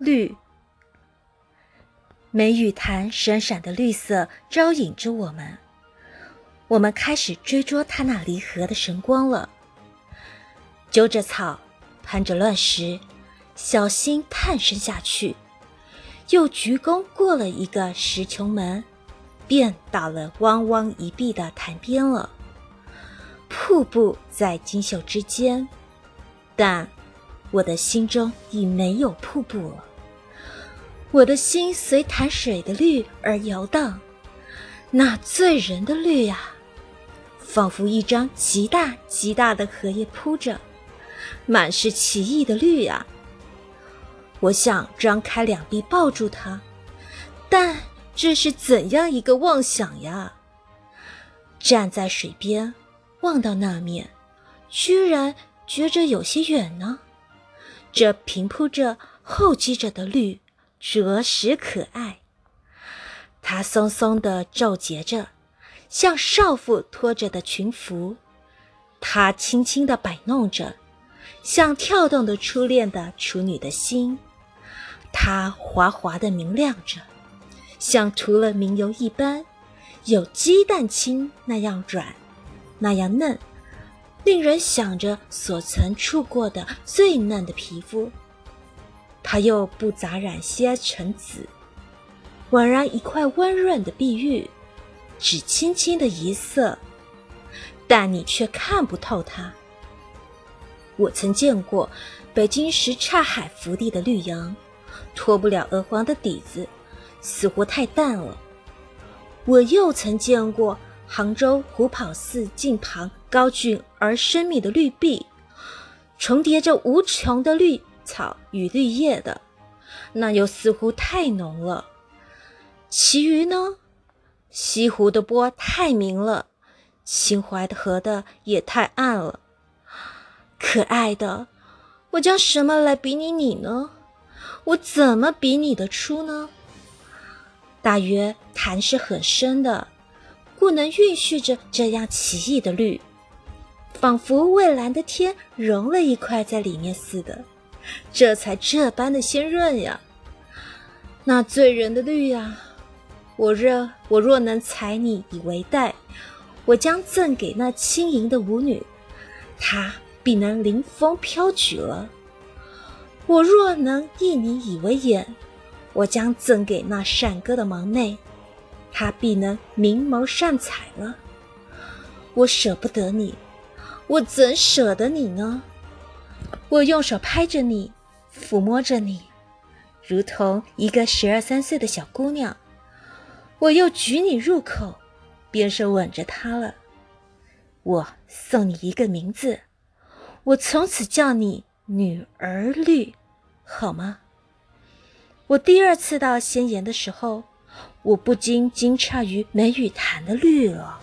绿。梅雨潭闪闪的绿色招引着我们，我们开始追捉它那离合的神光了。揪着草，攀着乱石，小心探身下去，又鞠躬过了一个石穹门，便到了汪汪一碧的潭边了。瀑布在锦绣之间，但我的心中已没有瀑布了。我的心随潭水的绿而摇荡，那醉人的绿啊，仿佛一张极大极大的荷叶铺着，满是奇异的绿啊。我想张开两臂抱住它，但这是怎样一个妄想呀！站在水边，望到那面，居然觉着有些远呢。这平铺着、厚积着的绿。着实可爱，它松松的皱结着，像少妇拖着的裙服；它轻轻的摆弄着，像跳动的初恋的处女的心；它滑滑的明亮着，像涂了明油一般，有鸡蛋清那样软，那样嫩，令人想着所曾触过的最嫩的皮肤。它又不杂染些尘紫，宛然一块温润的碧玉，只轻轻的一色，但你却看不透它。我曾见过北京什刹海福地的绿杨，脱不了鹅黄的底子，似乎太淡了。我又曾见过杭州虎跑寺近旁高峻而深密的绿壁，重叠着无穷的绿。草与绿叶的，那又似乎太浓了。其余呢？西湖的波太明了，秦淮的河的也太暗了。可爱的，我将什么来比拟你呢？我怎么比拟得出呢？大约潭是很深的，故能蕴蓄着这样奇异的绿，仿佛蔚蓝的天融了一块在里面似的。这才这般的鲜润呀，那醉人的绿呀！我若我若能采你以为带，我将赠给那轻盈的舞女，她必能临风飘举了；我若能意你以为眼，我将赠给那善歌的盲妹，她必能明眸善采了。我舍不得你，我怎舍得你呢？我用手拍着你，抚摸着你，如同一个十二三岁的小姑娘。我又举你入口，便是吻着她了。我送你一个名字，我从此叫你女儿绿，好吗？我第二次到仙岩的时候，我不禁惊诧于梅雨潭的绿了。